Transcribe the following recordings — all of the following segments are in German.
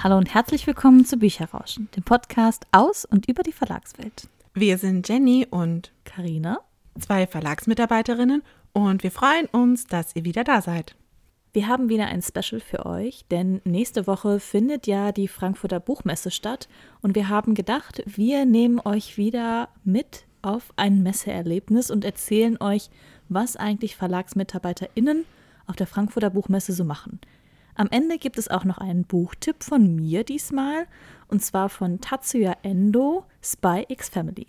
Hallo und herzlich willkommen zu Bücherrauschen, dem Podcast aus und über die Verlagswelt. Wir sind Jenny und Karina, zwei Verlagsmitarbeiterinnen und wir freuen uns, dass ihr wieder da seid. Wir haben wieder ein Special für euch, denn nächste Woche findet ja die Frankfurter Buchmesse statt und wir haben gedacht, wir nehmen euch wieder mit auf ein Messeerlebnis und erzählen euch, was eigentlich VerlagsmitarbeiterInnen auf der Frankfurter Buchmesse so machen. Am Ende gibt es auch noch einen Buchtipp von mir diesmal, und zwar von Tatsuya Endo, Spy X Family.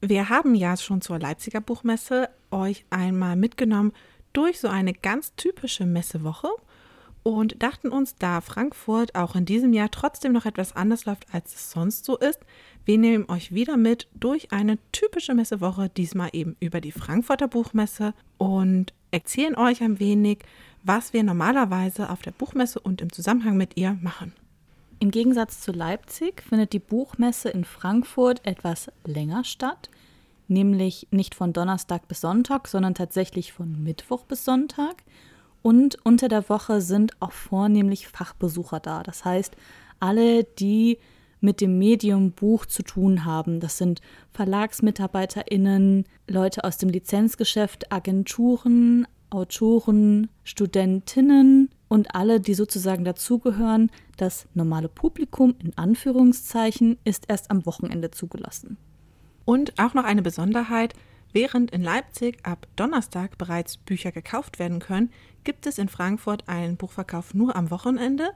Wir haben ja schon zur Leipziger Buchmesse euch einmal mitgenommen durch so eine ganz typische Messewoche und dachten uns, da Frankfurt auch in diesem Jahr trotzdem noch etwas anders läuft, als es sonst so ist, wir nehmen euch wieder mit durch eine typische Messewoche, diesmal eben über die Frankfurter Buchmesse und erzählen euch ein wenig, was wir normalerweise auf der Buchmesse und im Zusammenhang mit ihr machen. Im Gegensatz zu Leipzig findet die Buchmesse in Frankfurt etwas länger statt, nämlich nicht von Donnerstag bis Sonntag, sondern tatsächlich von Mittwoch bis Sonntag. Und unter der Woche sind auch vornehmlich Fachbesucher da. Das heißt, alle, die mit dem Medium Buch zu tun haben. Das sind VerlagsmitarbeiterInnen, Leute aus dem Lizenzgeschäft, Agenturen, Autoren, Studentinnen und alle, die sozusagen dazugehören. Das normale Publikum in Anführungszeichen ist erst am Wochenende zugelassen. Und auch noch eine Besonderheit, während in Leipzig ab Donnerstag bereits Bücher gekauft werden können, gibt es in Frankfurt einen Buchverkauf nur am Wochenende.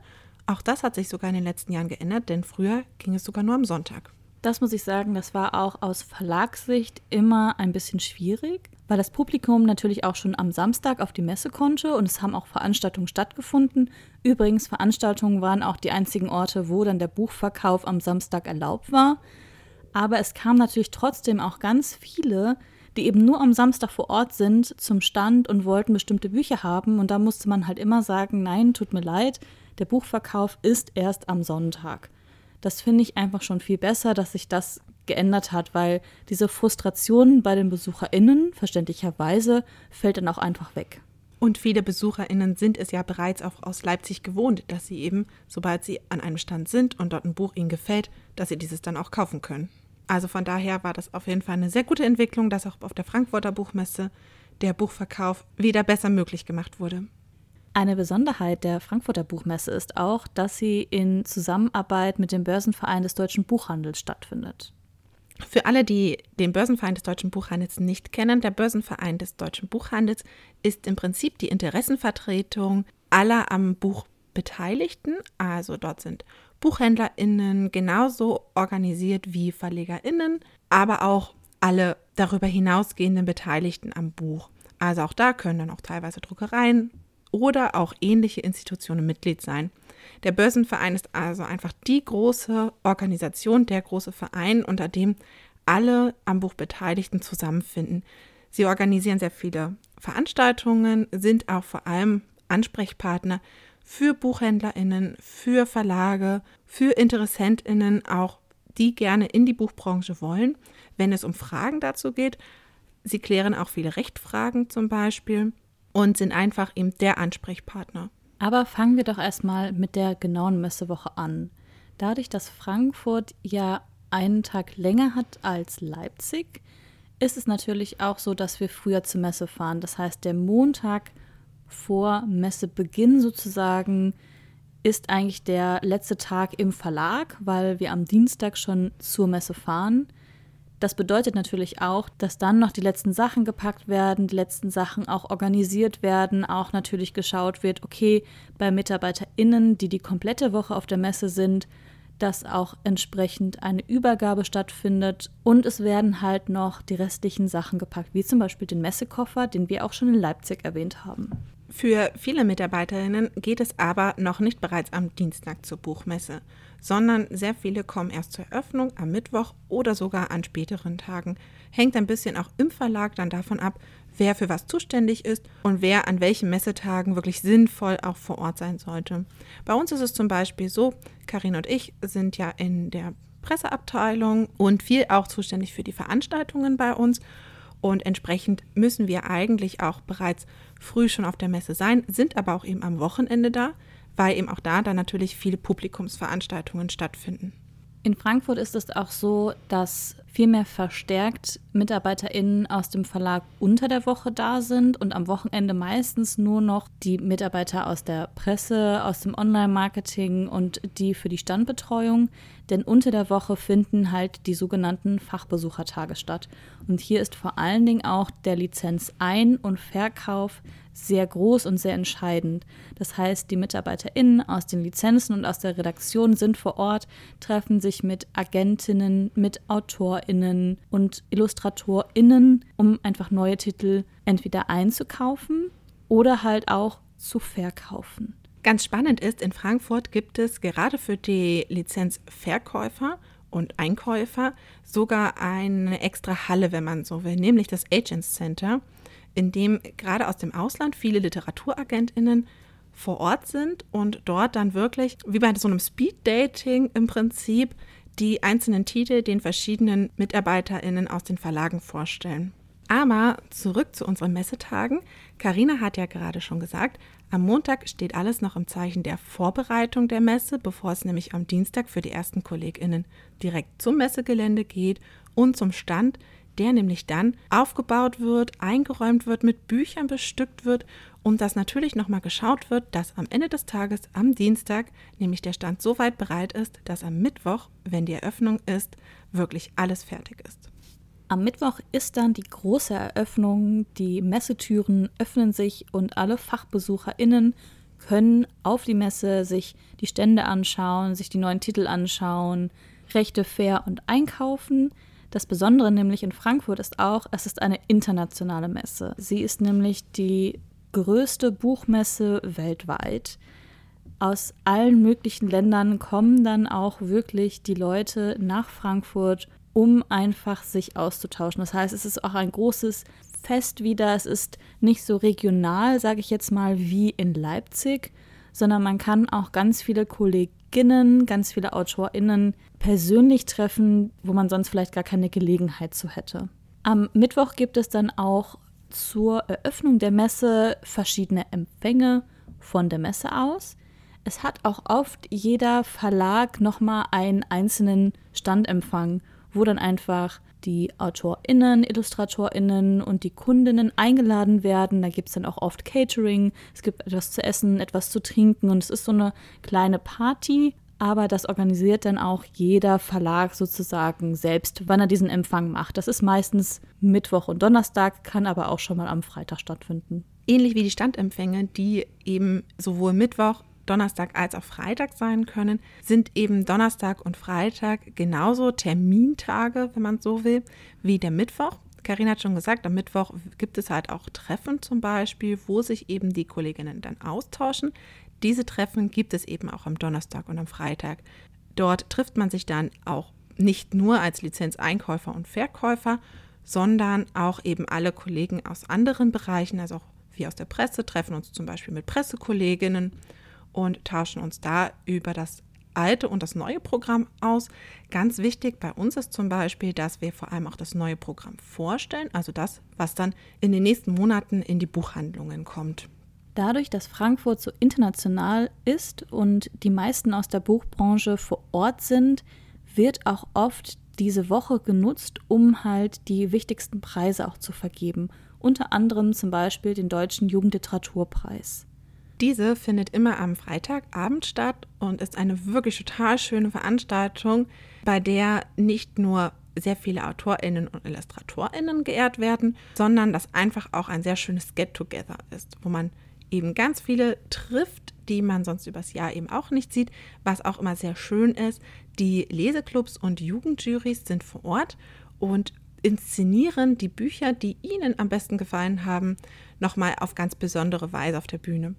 Auch das hat sich sogar in den letzten Jahren geändert, denn früher ging es sogar nur am Sonntag. Das muss ich sagen, das war auch aus Verlagssicht immer ein bisschen schwierig, weil das Publikum natürlich auch schon am Samstag auf die Messe konnte und es haben auch Veranstaltungen stattgefunden. Übrigens, Veranstaltungen waren auch die einzigen Orte, wo dann der Buchverkauf am Samstag erlaubt war. Aber es kamen natürlich trotzdem auch ganz viele, die eben nur am Samstag vor Ort sind zum Stand und wollten bestimmte Bücher haben. Und da musste man halt immer sagen, nein, tut mir leid, der Buchverkauf ist erst am Sonntag. Das finde ich einfach schon viel besser, dass sich das geändert hat, weil diese Frustration bei den BesucherInnen, verständlicherweise, fällt dann auch einfach weg. Und viele BesucherInnen sind es ja bereits auch aus Leipzig gewohnt, dass sie eben, sobald sie an einem Stand sind und dort ein Buch ihnen gefällt, dass sie dieses dann auch kaufen können. Also von daher war das auf jeden Fall eine sehr gute Entwicklung, dass auch auf der Frankfurter Buchmesse der Buchverkauf wieder besser möglich gemacht wurde. Eine Besonderheit der Frankfurter Buchmesse ist auch, dass sie in Zusammenarbeit mit dem Börsenverein des deutschen Buchhandels stattfindet. Für alle, die den Börsenverein des deutschen Buchhandels nicht kennen, der Börsenverein des deutschen Buchhandels ist im Prinzip die Interessenvertretung aller am Buch Beteiligten. Also dort sind BuchhändlerInnen genauso organisiert wie VerlegerInnen, aber auch alle darüber hinausgehenden Beteiligten am Buch. Also auch da können dann auch teilweise Druckereien, oder auch ähnliche Institutionen Mitglied sein. Der Börsenverein ist also einfach die große Organisation, der große Verein, unter dem alle am Buch Beteiligten zusammenfinden. Sie organisieren sehr viele Veranstaltungen, sind auch vor allem Ansprechpartner für Buchhändlerinnen, für Verlage, für Interessentinnen, auch die gerne in die Buchbranche wollen, wenn es um Fragen dazu geht. Sie klären auch viele Rechtfragen zum Beispiel und sind einfach eben der Ansprechpartner. Aber fangen wir doch erstmal mit der genauen Messewoche an. Dadurch, dass Frankfurt ja einen Tag länger hat als Leipzig, ist es natürlich auch so, dass wir früher zur Messe fahren. Das heißt, der Montag vor Messebeginn sozusagen ist eigentlich der letzte Tag im Verlag, weil wir am Dienstag schon zur Messe fahren. Das bedeutet natürlich auch, dass dann noch die letzten Sachen gepackt werden, die letzten Sachen auch organisiert werden, auch natürlich geschaut wird, okay, bei MitarbeiterInnen, die die komplette Woche auf der Messe sind, dass auch entsprechend eine Übergabe stattfindet und es werden halt noch die restlichen Sachen gepackt, wie zum Beispiel den Messekoffer, den wir auch schon in Leipzig erwähnt haben. Für viele Mitarbeiterinnen geht es aber noch nicht bereits am Dienstag zur Buchmesse, sondern sehr viele kommen erst zur Eröffnung am Mittwoch oder sogar an späteren Tagen. Hängt ein bisschen auch im Verlag dann davon ab, wer für was zuständig ist und wer an welchen Messetagen wirklich sinnvoll auch vor Ort sein sollte. Bei uns ist es zum Beispiel so, Karin und ich sind ja in der Presseabteilung und viel auch zuständig für die Veranstaltungen bei uns. Und entsprechend müssen wir eigentlich auch bereits früh schon auf der Messe sein, sind aber auch eben am Wochenende da, weil eben auch da dann natürlich viele Publikumsveranstaltungen stattfinden. In Frankfurt ist es auch so, dass viel mehr verstärkt MitarbeiterInnen aus dem Verlag unter der Woche da sind und am Wochenende meistens nur noch die Mitarbeiter aus der Presse, aus dem Online-Marketing und die für die Standbetreuung. Denn unter der Woche finden halt die sogenannten Fachbesuchertage statt. Und hier ist vor allen Dingen auch der Lizenz-Ein- und Verkauf sehr groß und sehr entscheidend. Das heißt, die MitarbeiterInnen aus den Lizenzen und aus der Redaktion sind vor Ort, treffen sich mit Agentinnen, mit AutorInnen und IllustratorInnen, um einfach neue Titel entweder einzukaufen oder halt auch zu verkaufen. Ganz spannend ist, in Frankfurt gibt es gerade für die Lizenzverkäufer und Einkäufer sogar eine extra Halle, wenn man so will, nämlich das Agents Center in dem gerade aus dem Ausland viele Literaturagentinnen vor Ort sind und dort dann wirklich, wie bei so einem Speed-Dating im Prinzip, die einzelnen Titel den verschiedenen MitarbeiterInnen aus den Verlagen vorstellen. Aber zurück zu unseren Messetagen. Karina hat ja gerade schon gesagt, am Montag steht alles noch im Zeichen der Vorbereitung der Messe, bevor es nämlich am Dienstag für die ersten KollegInnen direkt zum Messegelände geht und zum Stand, der nämlich dann aufgebaut wird, eingeräumt wird, mit Büchern bestückt wird und dass natürlich nochmal geschaut wird, dass am Ende des Tages, am Dienstag, nämlich der Stand so weit bereit ist, dass am Mittwoch, wenn die Eröffnung ist, wirklich alles fertig ist. Am Mittwoch ist dann die große Eröffnung, die Messetüren öffnen sich und alle FachbesucherInnen können auf die Messe sich die Stände anschauen, sich die neuen Titel anschauen, Rechte fair und einkaufen. Das Besondere nämlich in Frankfurt ist auch, es ist eine internationale Messe. Sie ist nämlich die größte Buchmesse weltweit. Aus allen möglichen Ländern kommen dann auch wirklich die Leute nach Frankfurt, um einfach sich auszutauschen. Das heißt, es ist auch ein großes Fest wieder. Es ist nicht so regional, sage ich jetzt mal, wie in Leipzig, sondern man kann auch ganz viele Kolleginnen, ganz viele AutorInnen persönlich treffen, wo man sonst vielleicht gar keine Gelegenheit zu hätte. Am Mittwoch gibt es dann auch zur Eröffnung der Messe verschiedene Empfänge von der Messe aus. Es hat auch oft jeder Verlag nochmal einen einzelnen Standempfang, wo dann einfach die AutorInnen, IllustratorInnen und die Kundinnen eingeladen werden. Da gibt es dann auch oft Catering, es gibt etwas zu essen, etwas zu trinken und es ist so eine kleine Party, aber das organisiert dann auch jeder Verlag sozusagen selbst, wann er diesen Empfang macht. Das ist meistens Mittwoch und Donnerstag, kann aber auch schon mal am Freitag stattfinden. Ähnlich wie die Standempfänge, die eben sowohl Mittwoch, Donnerstag als auch Freitag sein können, sind eben Donnerstag und Freitag genauso Termintage, wenn man so will, wie der Mittwoch. Karina hat schon gesagt, am Mittwoch gibt es halt auch Treffen zum Beispiel, wo sich eben die Kolleginnen dann austauschen. Diese Treffen gibt es eben auch am Donnerstag und am Freitag. Dort trifft man sich dann auch nicht nur als Lizenzeinkäufer und Verkäufer, sondern auch eben alle Kollegen aus anderen Bereichen, also auch wir aus der Presse, treffen uns zum Beispiel mit Pressekolleginnen und tauschen uns da über das alte und das neue Programm aus. Ganz wichtig bei uns ist zum Beispiel, dass wir vor allem auch das neue Programm vorstellen, also das, was dann in den nächsten Monaten in die Buchhandlungen kommt. Dadurch, dass Frankfurt so international ist und die meisten aus der Buchbranche vor Ort sind, wird auch oft diese Woche genutzt, um halt die wichtigsten Preise auch zu vergeben. Unter anderem zum Beispiel den Deutschen Jugendliteraturpreis. Diese findet immer am Freitagabend statt und ist eine wirklich total schöne Veranstaltung, bei der nicht nur sehr viele AutorInnen und IllustratorInnen geehrt werden, sondern das einfach auch ein sehr schönes Get-Together ist, wo man eben ganz viele trifft, die man sonst übers Jahr eben auch nicht sieht, was auch immer sehr schön ist. Die Leseclubs und Jugendjurys sind vor Ort und inszenieren die Bücher, die ihnen am besten gefallen haben, nochmal auf ganz besondere Weise auf der Bühne.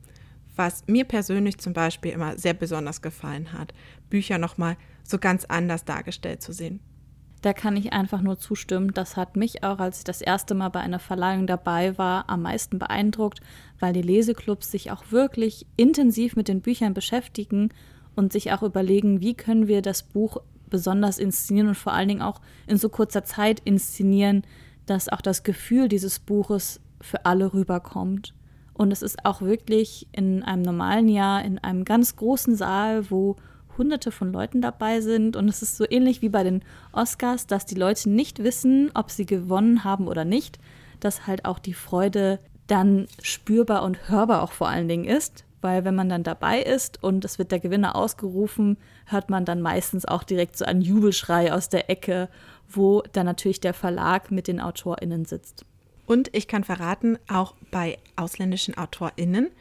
Was mir persönlich zum Beispiel immer sehr besonders gefallen hat, Bücher nochmal so ganz anders dargestellt zu sehen. Da kann ich einfach nur zustimmen. Das hat mich auch, als ich das erste Mal bei einer Verleihung dabei war, am meisten beeindruckt, weil die Leseclubs sich auch wirklich intensiv mit den Büchern beschäftigen und sich auch überlegen, wie können wir das Buch besonders inszenieren und vor allen Dingen auch in so kurzer Zeit inszenieren, dass auch das Gefühl dieses Buches für alle rüberkommt. Und es ist auch wirklich in einem normalen Jahr, in einem ganz großen Saal, wo hunderte von Leuten dabei sind. Und es ist so ähnlich wie bei den Oscars, dass die Leute nicht wissen, ob sie gewonnen haben oder nicht. Dass halt auch die Freude dann spürbar und hörbar auch vor allen Dingen ist. Weil wenn man dann dabei ist und es wird der Gewinner ausgerufen, hört man dann meistens auch direkt so einen Jubelschrei aus der Ecke, wo dann natürlich der Verlag mit den AutorInnen sitzt. Und ich kann verraten, auch bei ausländischen AutorInnen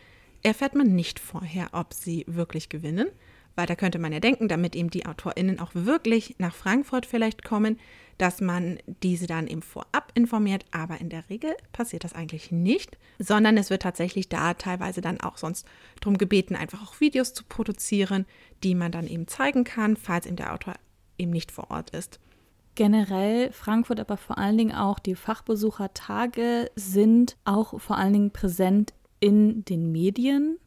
erfährt man nicht vorher, ob sie wirklich gewinnen, weil da könnte man ja denken, damit eben die AutorInnen auch wirklich nach Frankfurt vielleicht kommen, dass man diese dann eben vorab informiert. Aber in der Regel passiert das eigentlich nicht, sondern es wird tatsächlich da teilweise dann auch sonst darum gebeten, einfach auch Videos zu produzieren, die man dann eben zeigen kann, falls eben der Autor eben nicht vor Ort ist. Generell Frankfurt, aber vor allen Dingen auch die Fachbesuchertage sind auch vor allen Dingen präsent in den Medien,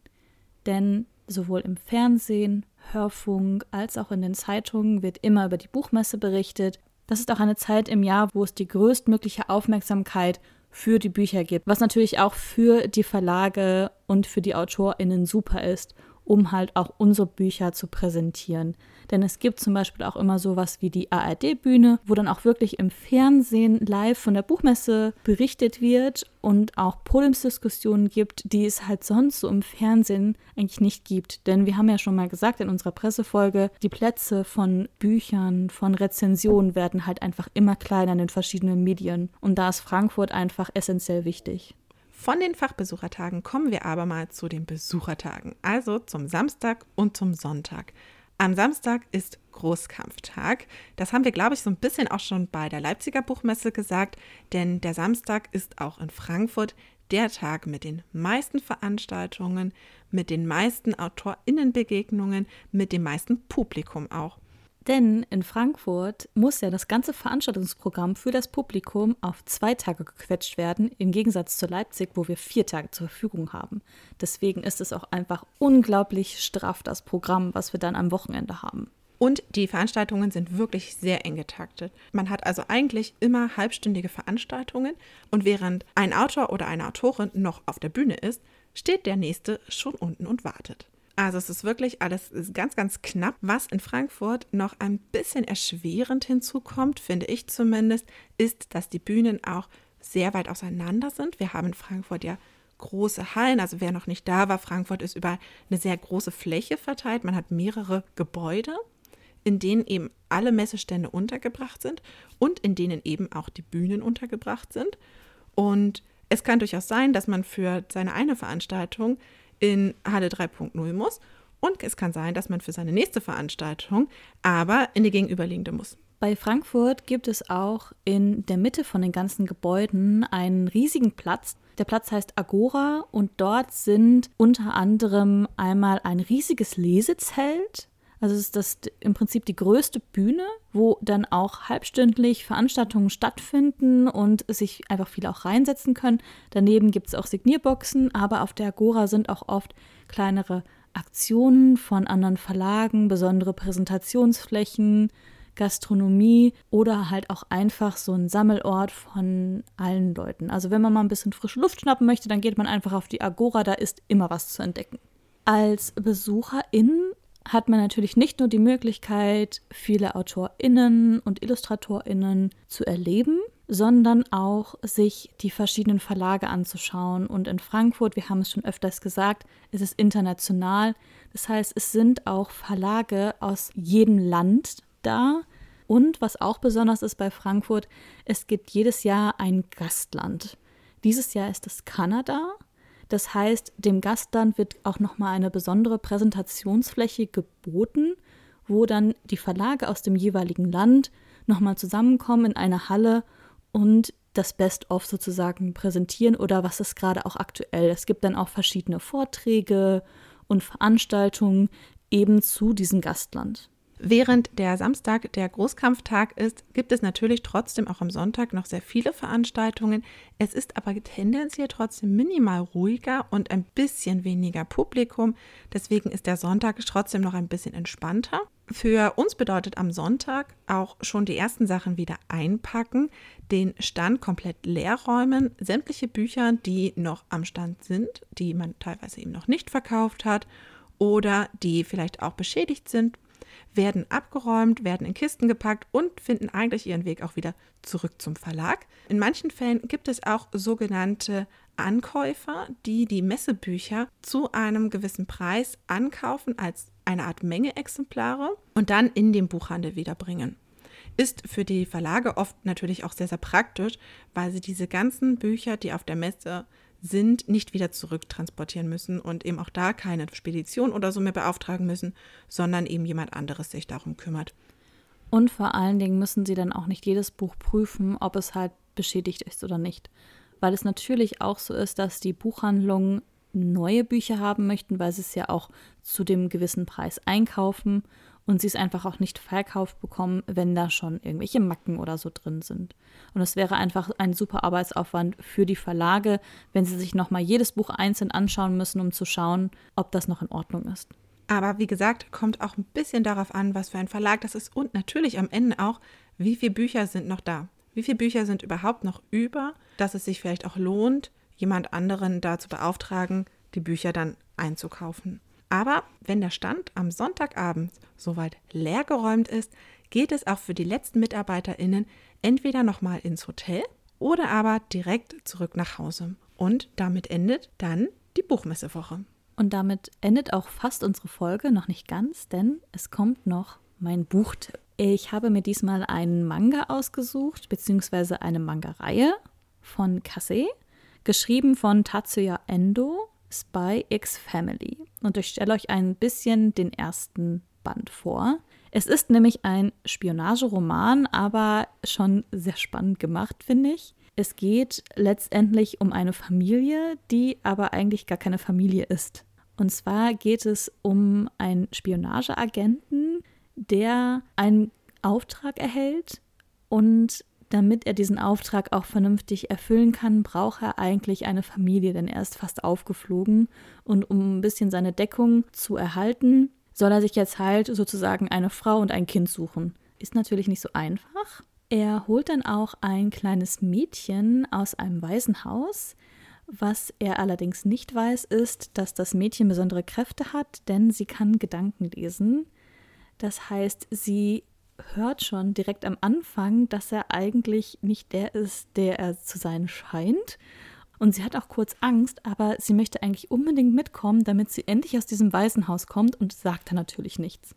denn sowohl im Fernsehen, Hörfunk als auch in den Zeitungen wird immer über die Buchmesse berichtet. Das ist auch eine Zeit im Jahr, wo es die größtmögliche Aufmerksamkeit für die Bücher gibt, was natürlich auch für die Verlage und für die AutorInnen super ist um halt auch unsere Bücher zu präsentieren. Denn es gibt zum Beispiel auch immer sowas wie die ARD-Bühne, wo dann auch wirklich im Fernsehen live von der Buchmesse berichtet wird und auch Podiumsdiskussionen gibt, die es halt sonst so im Fernsehen eigentlich nicht gibt. Denn wir haben ja schon mal gesagt in unserer Pressefolge, die Plätze von Büchern, von Rezensionen werden halt einfach immer kleiner in den verschiedenen Medien. Und da ist Frankfurt einfach essentiell wichtig. Von den Fachbesuchertagen kommen wir aber mal zu den Besuchertagen, also zum Samstag und zum Sonntag. Am Samstag ist Großkampftag. Das haben wir, glaube ich, so ein bisschen auch schon bei der Leipziger Buchmesse gesagt, denn der Samstag ist auch in Frankfurt der Tag mit den meisten Veranstaltungen, mit den meisten Autorinnenbegegnungen, mit dem meisten Publikum auch. Denn in Frankfurt muss ja das ganze Veranstaltungsprogramm für das Publikum auf zwei Tage gequetscht werden, im Gegensatz zu Leipzig, wo wir vier Tage zur Verfügung haben. Deswegen ist es auch einfach unglaublich straff, das Programm, was wir dann am Wochenende haben. Und die Veranstaltungen sind wirklich sehr eng getaktet. Man hat also eigentlich immer halbstündige Veranstaltungen und während ein Autor oder eine Autorin noch auf der Bühne ist, steht der nächste schon unten und wartet. Also es ist wirklich alles ganz, ganz knapp. Was in Frankfurt noch ein bisschen erschwerend hinzukommt, finde ich zumindest, ist, dass die Bühnen auch sehr weit auseinander sind. Wir haben in Frankfurt ja große Hallen. Also wer noch nicht da war, Frankfurt ist über eine sehr große Fläche verteilt. Man hat mehrere Gebäude, in denen eben alle Messestände untergebracht sind und in denen eben auch die Bühnen untergebracht sind. Und es kann durchaus sein, dass man für seine eine Veranstaltung in Halle 3.0 muss. Und es kann sein, dass man für seine nächste Veranstaltung aber in die gegenüberliegende muss. Bei Frankfurt gibt es auch in der Mitte von den ganzen Gebäuden einen riesigen Platz. Der Platz heißt Agora und dort sind unter anderem einmal ein riesiges Lesezelt. Also es ist das im Prinzip die größte Bühne, wo dann auch halbstündlich Veranstaltungen stattfinden und sich einfach viele auch reinsetzen können. Daneben gibt es auch Signierboxen, aber auf der Agora sind auch oft kleinere Aktionen von anderen Verlagen, besondere Präsentationsflächen, Gastronomie oder halt auch einfach so ein Sammelort von allen Leuten. Also wenn man mal ein bisschen frische Luft schnappen möchte, dann geht man einfach auf die Agora, da ist immer was zu entdecken. Als Besucherin hat man natürlich nicht nur die Möglichkeit, viele AutorInnen und IllustratorInnen zu erleben, sondern auch sich die verschiedenen Verlage anzuschauen. Und in Frankfurt, wir haben es schon öfters gesagt, ist es international. Das heißt, es sind auch Verlage aus jedem Land da. Und was auch besonders ist bei Frankfurt, es gibt jedes Jahr ein Gastland. Dieses Jahr ist es Kanada. Das heißt, dem Gastland wird auch nochmal eine besondere Präsentationsfläche geboten, wo dann die Verlage aus dem jeweiligen Land nochmal zusammenkommen in einer Halle und das Best-of sozusagen präsentieren oder was ist gerade auch aktuell. Es gibt dann auch verschiedene Vorträge und Veranstaltungen eben zu diesem Gastland. Während der Samstag der Großkampftag ist, gibt es natürlich trotzdem auch am Sonntag noch sehr viele Veranstaltungen. Es ist aber tendenziell trotzdem minimal ruhiger und ein bisschen weniger Publikum. Deswegen ist der Sonntag trotzdem noch ein bisschen entspannter. Für uns bedeutet am Sonntag auch schon die ersten Sachen wieder einpacken, den Stand komplett leer räumen, sämtliche Bücher, die noch am Stand sind, die man teilweise eben noch nicht verkauft hat oder die vielleicht auch beschädigt sind, werden abgeräumt, werden in Kisten gepackt und finden eigentlich ihren Weg auch wieder zurück zum Verlag. In manchen Fällen gibt es auch sogenannte Ankäufer, die die Messebücher zu einem gewissen Preis ankaufen als eine Art Menge Exemplare und dann in den Buchhandel wiederbringen. Ist für die Verlage oft natürlich auch sehr, sehr praktisch, weil sie diese ganzen Bücher, die auf der Messe sind, nicht wieder zurücktransportieren müssen und eben auch da keine Spedition oder so mehr beauftragen müssen, sondern eben jemand anderes sich darum kümmert. Und vor allen Dingen müssen sie dann auch nicht jedes Buch prüfen, ob es halt beschädigt ist oder nicht. Weil es natürlich auch so ist, dass die Buchhandlungen neue Bücher haben möchten, weil sie es ja auch zu dem gewissen Preis einkaufen und sie es einfach auch nicht verkauft bekommen, wenn da schon irgendwelche Macken oder so drin sind. Und es wäre einfach ein super Arbeitsaufwand für die Verlage, wenn sie sich nochmal jedes Buch einzeln anschauen müssen, um zu schauen, ob das noch in Ordnung ist. Aber wie gesagt, kommt auch ein bisschen darauf an, was für ein Verlag das ist und natürlich am Ende auch, wie viele Bücher sind noch da. Wie viele Bücher sind überhaupt noch über, dass es sich vielleicht auch lohnt, jemand anderen da zu beauftragen, die Bücher dann einzukaufen. Aber wenn der Stand am Sonntagabend soweit leergeräumt ist, geht es auch für die letzten MitarbeiterInnen entweder nochmal ins Hotel oder aber direkt zurück nach Hause. Und damit endet dann die Buchmessewoche. Und damit endet auch fast unsere Folge, noch nicht ganz, denn es kommt noch mein Buchtipp. Ich habe mir diesmal einen Manga ausgesucht, beziehungsweise eine Manga-Reihe von Kase, geschrieben von Tatsuya Endo Spy X Family. Und ich stelle euch ein bisschen den ersten Band vor. Es ist nämlich ein Spionageroman, aber schon sehr spannend gemacht, finde ich. Es geht letztendlich um eine Familie, die aber eigentlich gar keine Familie ist. Und zwar geht es um einen Spionageagenten, der einen Auftrag erhält und damit er diesen Auftrag auch vernünftig erfüllen kann, braucht er eigentlich eine Familie, denn er ist fast aufgeflogen. Und um ein bisschen seine Deckung zu erhalten, soll er sich jetzt halt sozusagen eine Frau und ein Kind suchen. Ist natürlich nicht so einfach. Er holt dann auch ein kleines Mädchen aus einem Waisenhaus. Was er allerdings nicht weiß, ist, dass das Mädchen besondere Kräfte hat, denn sie kann Gedanken lesen. Das heißt, sie hört schon direkt am Anfang, dass er eigentlich nicht der ist, der er zu sein scheint. Und sie hat auch kurz Angst, aber sie möchte eigentlich unbedingt mitkommen, damit sie endlich aus diesem Waisenhaus kommt und sagt dann natürlich nichts.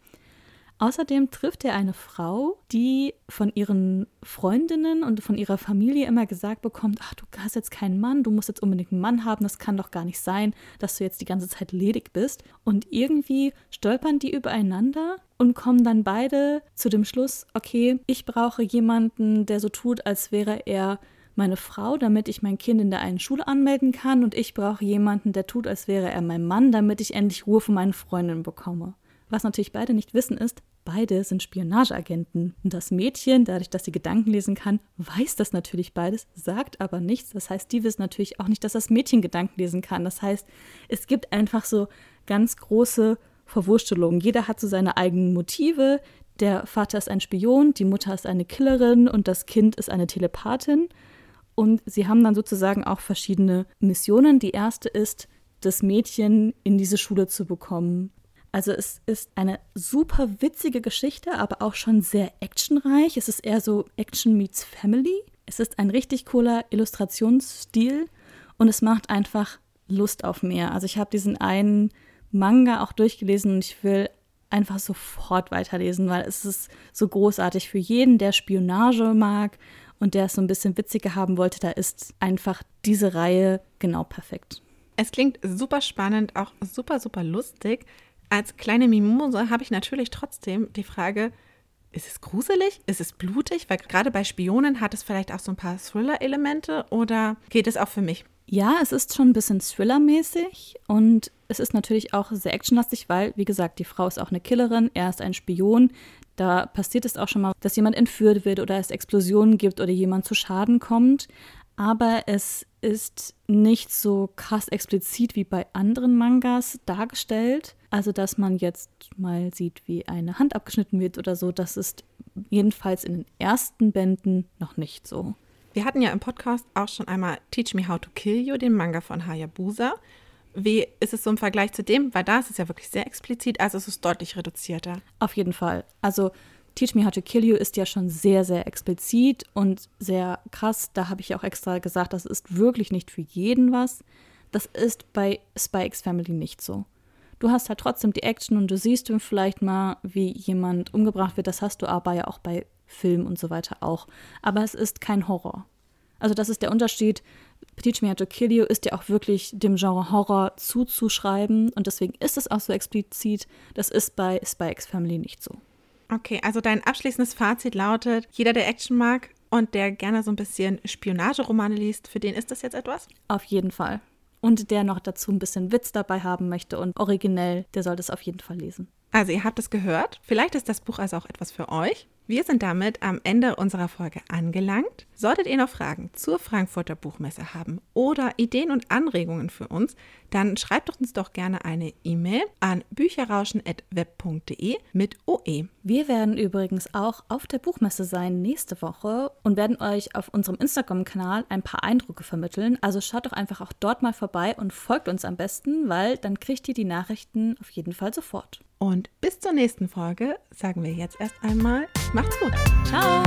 Außerdem trifft er eine Frau, die von ihren Freundinnen und von ihrer Familie immer gesagt bekommt, ach, du hast jetzt keinen Mann, du musst jetzt unbedingt einen Mann haben, das kann doch gar nicht sein, dass du jetzt die ganze Zeit ledig bist. Und irgendwie stolpern die übereinander und kommen dann beide zu dem Schluss, okay, ich brauche jemanden, der so tut, als wäre er meine Frau, damit ich mein Kind in der einen Schule anmelden kann und ich brauche jemanden, der tut, als wäre er mein Mann, damit ich endlich Ruhe von meinen Freundinnen bekomme. Was natürlich beide nicht wissen ist, beide sind Spionageagenten. Und das Mädchen, dadurch, dass sie Gedanken lesen kann, weiß das natürlich beides, sagt aber nichts. Das heißt, die wissen natürlich auch nicht, dass das Mädchen Gedanken lesen kann. Das heißt, es gibt einfach so ganz große Verwurstelungen. Jeder hat so seine eigenen Motive. Der Vater ist ein Spion, die Mutter ist eine Killerin und das Kind ist eine Telepathin. Und sie haben dann sozusagen auch verschiedene Missionen. Die erste ist, das Mädchen in diese Schule zu bekommen. Also es ist eine super witzige Geschichte, aber auch schon sehr actionreich. Es ist eher so Action meets Family. Es ist ein richtig cooler Illustrationsstil und es macht einfach Lust auf mehr. Also ich habe diesen einen Manga auch durchgelesen und ich will einfach sofort weiterlesen, weil es ist so großartig für jeden, der Spionage mag und der es so ein bisschen witziger haben wollte. Da ist einfach diese Reihe genau perfekt. Es klingt super spannend, auch super, super lustig. Als kleine Mimose habe ich natürlich trotzdem die Frage, ist es gruselig? Ist es blutig? Weil gerade bei Spionen hat es vielleicht auch so ein paar Thriller-Elemente oder geht es auch für mich? Ja, es ist schon ein bisschen Thriller-mäßig und es ist natürlich auch sehr actionlastig, weil, wie gesagt, die Frau ist auch eine Killerin, er ist ein Spion, Da passiert es auch schon mal, dass jemand entführt wird oder es Explosionen gibt oder jemand zu Schaden kommt. Aber es ist nicht so krass explizit wie bei anderen Mangas dargestellt. Also, dass man jetzt mal sieht, wie eine Hand abgeschnitten wird oder so. Das ist jedenfalls in den ersten Bänden noch nicht so. Wir hatten ja im Podcast auch schon einmal Teach Me How to Kill You, den Manga von Hayabusa. Wie ist es so im Vergleich zu dem? Weil da ist es ja wirklich sehr explizit, also es ist deutlich reduzierter. Auf jeden Fall. Also Teach Me How to Kill You ist ja schon sehr, sehr explizit und sehr krass. Da habe ich auch extra gesagt, das ist wirklich nicht für jeden was. Das ist bei X Family nicht so. Du hast halt trotzdem die Action und du siehst vielleicht mal, wie jemand umgebracht wird. Das hast du aber ja auch bei Film und so weiter auch. Aber es ist kein Horror. Also das ist der Unterschied. Teach Me How to Kill You ist ja auch wirklich dem Genre Horror zuzuschreiben und deswegen ist es auch so explizit. Das ist bei X Family nicht so. Okay, also dein abschließendes Fazit lautet, jeder, der Action mag und der gerne so ein bisschen Spionageromane liest, für den ist das jetzt etwas? Auf jeden Fall. Und der noch dazu ein bisschen Witz dabei haben möchte und originell, der soll das auf jeden Fall lesen. Also ihr habt es gehört. Vielleicht ist das Buch also auch etwas für euch. Wir sind damit am Ende unserer Folge angelangt. Solltet ihr noch Fragen zur Frankfurter Buchmesse haben oder Ideen und Anregungen für uns, dann schreibt uns doch gerne eine E-Mail an bücherrauschen.web.de mit OE. Wir werden übrigens auch auf der Buchmesse sein nächste Woche und werden euch auf unserem Instagram-Kanal ein paar Eindrücke vermitteln. Also schaut doch einfach auch dort mal vorbei und folgt uns am besten, weil dann kriegt ihr die Nachrichten auf jeden Fall sofort. Und bis zur nächsten Folge sagen wir jetzt erst einmal, macht's gut. Ciao.